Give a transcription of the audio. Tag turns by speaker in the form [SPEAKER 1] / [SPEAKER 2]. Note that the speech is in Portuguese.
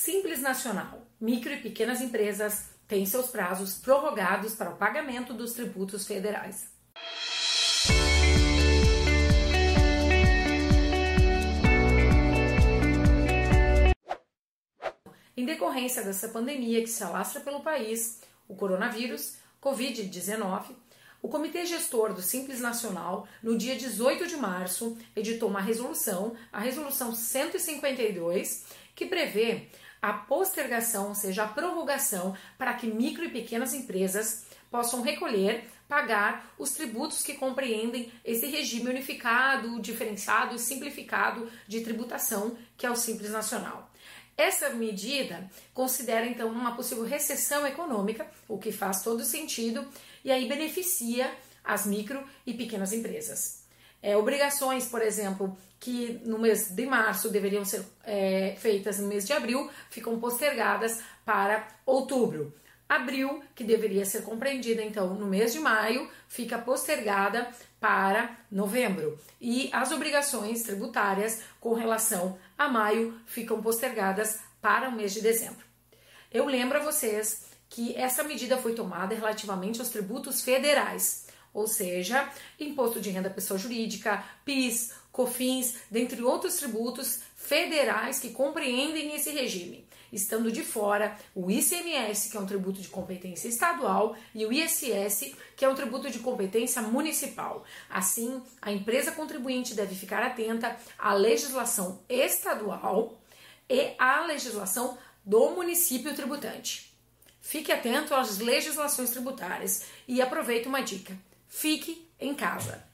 [SPEAKER 1] Simples Nacional. Micro e pequenas empresas têm seus prazos prorrogados para o pagamento dos tributos federais. Em decorrência dessa pandemia que se alastra pelo país, o coronavírus, Covid-19, o Comitê Gestor do Simples Nacional, no dia 18 de março, editou uma resolução, a Resolução 152, que prevê a postergação, ou seja, a prorrogação, para que micro e pequenas empresas possam recolher, pagar os tributos que compreendem esse regime unificado, diferenciado e simplificado de tributação, que é o Simples Nacional. Essa medida considera então uma possível recessão econômica, o que faz todo sentido, e aí beneficia as micro e pequenas empresas. É, obrigações, por exemplo, que no mês de março deveriam ser é, feitas no mês de abril, ficam postergadas para outubro. Abril, que deveria ser compreendida então no mês de maio, fica postergada para novembro. E as obrigações tributárias com relação a maio ficam postergadas para o mês de dezembro. Eu lembro a vocês que essa medida foi tomada relativamente aos tributos federais, ou seja, imposto de renda pessoa jurídica, PIS, COFINS, dentre outros tributos federais que compreendem esse regime, estando de fora o ICMS, que é um tributo de competência estadual, e o ISS, que é um tributo de competência municipal. Assim, a empresa contribuinte deve ficar atenta à legislação estadual e à legislação do município tributante. Fique atento às legislações tributárias e aproveite uma dica: fique em casa.